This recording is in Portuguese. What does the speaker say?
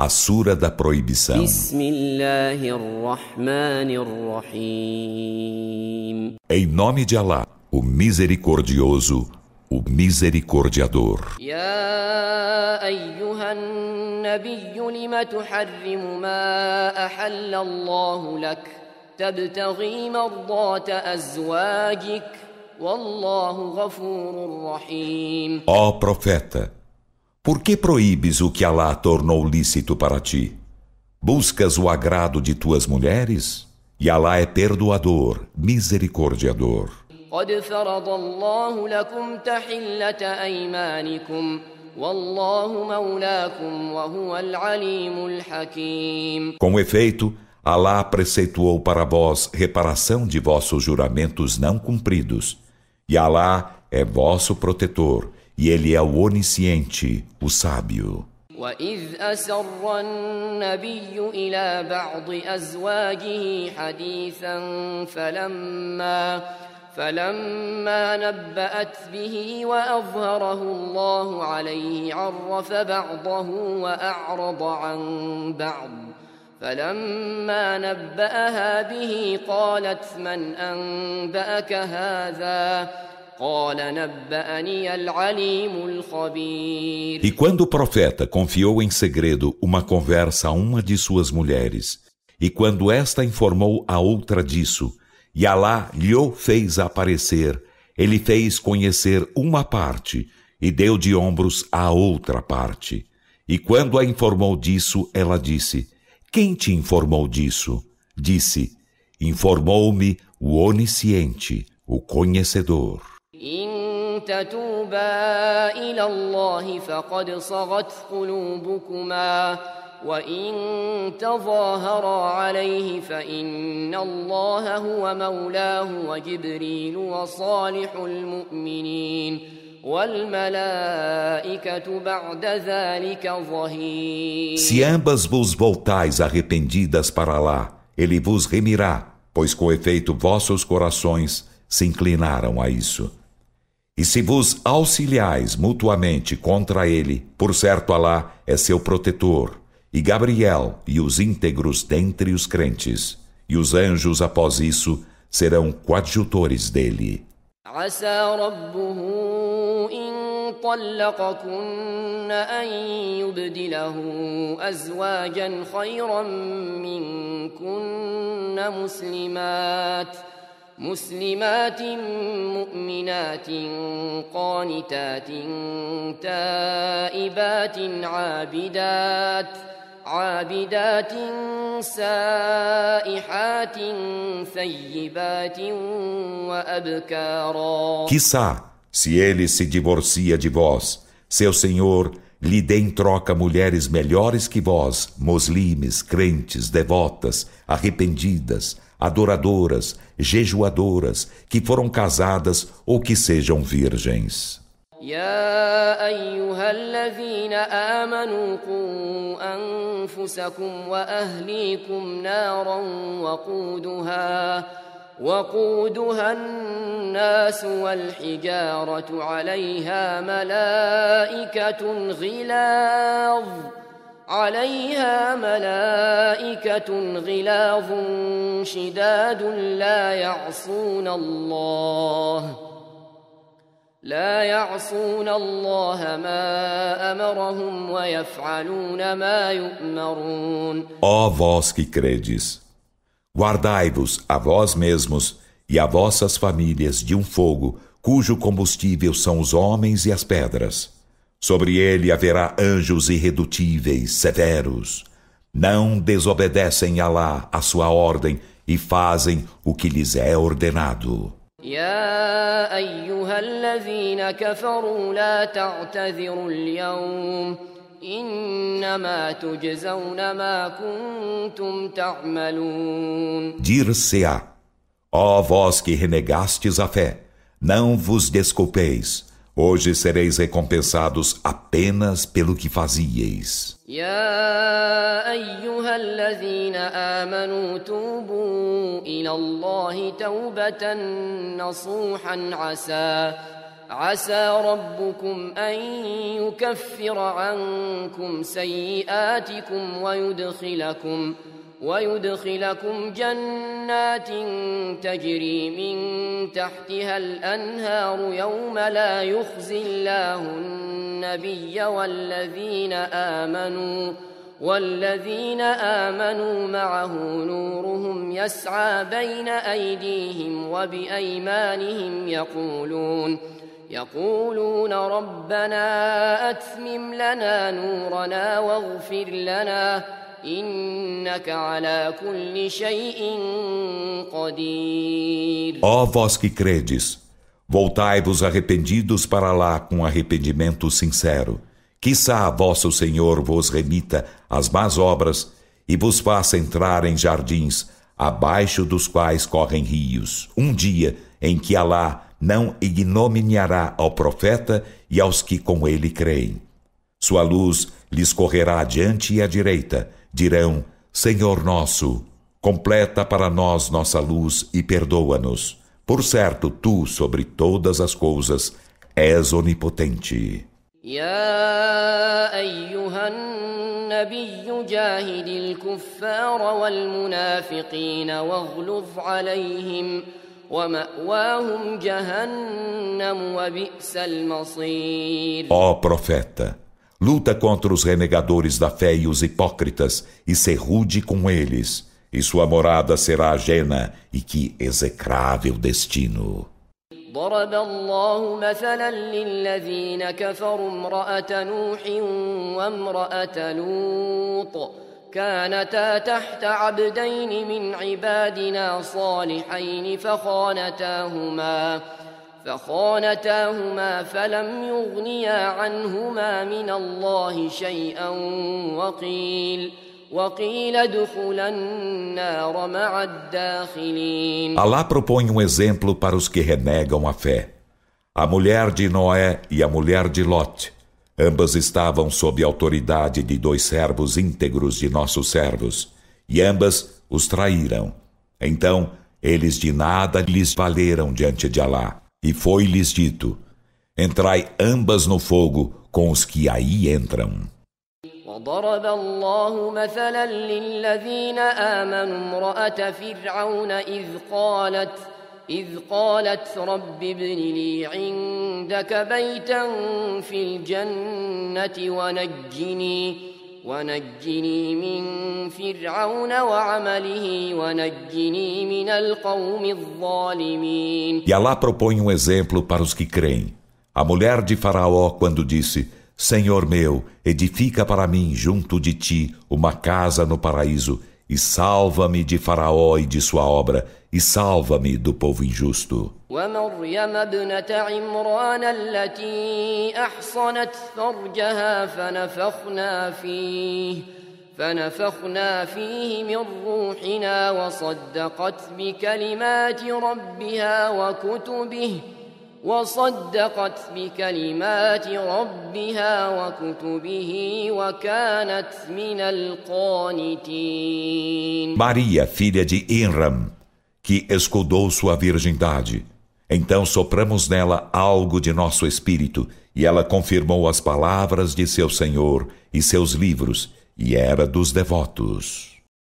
A Sura da Proibição. بسم الله الرحمن الرحيم Em nome de Alá, o Misericordioso, o Misericordiador. يا أيها النبي لم تحرم ما أحل الله لك تبتغي مرضات أزواجك والله غفور رحيم Ó profeta, por que proíbes o que Alá tornou lícito para ti? Buscas o agrado de tuas mulheres? E Alá é perdoador, misericordiador. قد فرض الله لكم تحلة أيمانكم والله مولاكم وهو العليم الحكيم Com efeito, Alá preceituou para vós reparação de vossos juramentos não cumpridos. E Alá é vosso protetor, e Ele é o onisciente, o sábio. وإذ أسر النبي إلى بعض أزواجه حديثا فلما فلما نبأت به وأظهره الله عليه عرف بعضه وأعرض عن بعض فلما نبأها به قالت من أنبأك هذا E quando o profeta confiou em segredo uma conversa a uma de suas mulheres, e quando esta informou a outra disso, e Alá lhe fez aparecer, ele fez conhecer uma parte e deu de ombros a outra parte. E quando a informou disso, ela disse: Quem te informou disso? Disse: Informou-me o onisciente, o conhecedor. إن تتوبا إلى الله فقد صغت قلوبكما وإن تظاهرا عليه فإن الله هو مولاه وجبريل وصالح المؤمنين والملائكة بعد ذلك ظهير Se ambas vos voltais arrependidas para lá, ele vos remirá, pois com efeito vossos corações se inclinaram a isso. E se vos auxiliais mutuamente contra ele, por certo Alá é seu protetor, e Gabriel e os íntegros dentre os crentes, e os anjos após isso serão coadjutores dele. عسى ربه إن طلقكن أن يبدله أزواجا خيرا منكن مسلمات مسلمات مؤمنات قانتات تائبات عابدات عابدات سائحات ثيبات وأبكارا Quissá, se ele se divorcia de vós, seu senhor lhe dê em troca mulheres melhores que vós, muslimes, crentes, devotas, arrependidas, adoradoras, jejuadoras, que foram casadas ou que sejam virgens. يا أيها الذين آمنوا قوا أنفسكم وأهليكم نارا وقودها وقودها الناس والحجارة عليها ملائكة غلاظ عليها ملائكة غلاظ شداد لا يعصون الله لا يعصون الله ما أمرهم ويفعلون ما يؤمرون Ó vós que credes, guardai-vos a vós mesmos e a vossas famílias de um fogo cujo combustível são os homens e as pedras. Sobre ele haverá anjos irredutíveis, severos. Não desobedecem a Alá, a sua ordem, e fazem o que lhes é ordenado. يا أيها الذين كفروا لا تعتذروا اليوم إنما تجزون ما كنتم تعملون Dir-se-á, ó vós que renegastes a fé, não vos desculpeis, hoje sereis recompensados apenas pelo que fazieis. يا أيها الذين آمنوا توبوا إلى الله توبة نصوحا عسى عسى ربكم أن يكفر عنكم سيئاتكم ويدخلكم ويدخلكم جنات تجري من تحتها الأنهار يوم لا يخزي الله النبي والذين آمنوا والذين آمنوا معه نورهم يسعى بين أيديهم وبأيمانهم يقولون يقولون ربنا أتمم لنا نورنا واغفر لنا Ó oh, vós que credes, voltai-vos arrependidos para lá com arrependimento sincero. Quissá vosso Senhor vos remita as más obras e vos faça entrar em jardins, abaixo dos quais correm rios, um dia em que Alá não ignominiará ao profeta e aos que com ele creem. Sua luz lhes correrá adiante e à direita, Dirão: Senhor nosso, completa para nós nossa luz e perdoa-nos. Por certo, tu, sobre todas as coisas, és onipotente. يا أيها النبي جاهد الكفار والمنافقين واغلظ عليهم ومأواهم جهنم وبئس المصير Ó profeta, luta contra os renegadores da fé e os hipócritas e ser rude com eles, e sua morada será ajena e que execrável destino. ضرب الله مثلا للذين كفروا امرأة نوح وامرأة لوط كانتا تحت عبدين من عبادنا صالحين فخانتاهما فخانتاهما فلم يغنيا عنهما من الله شيئا وقيل وقيل ادخلا النار مع الداخلين Alá propõe um exemplo para os que renegam a fé. A mulher de Noé e a mulher de Lot. Ambas estavam sob a autoridade de dois servos íntegros de nossos servos, e ambas os traíram. Então, eles de nada lhes valeram diante de Alá. E foi-lhes dito: Entrai ambas no fogo com os que aí entram. وضرب الله مثلا للذين آمنوا امرأة فرعون إذ قالت إذ قالت رب ابن لي عندك بيتا في الجنة ونجني ونجني من فرعون وعمله ونجني من القوم الظالمين E Alá propõe um exemplo para os que creem. A mulher de Faraó, quando disse: Senhor meu, edifica para mim junto de ti uma casa no paraíso, e salva-me de Faraó e de sua obra, e salva-me do povo injusto. فنفخنا فيه من روحنا وصدقت بكلمات ربها وكتبه وصدقت بكلمات ربها وكتبه وكانت من القانتين Maria, filha de Inram, que escudou sua virgindade. Então sopramos nela algo de nosso espírito, e ela confirmou as palavras de seu Senhor e seus livros, e era dos devotos.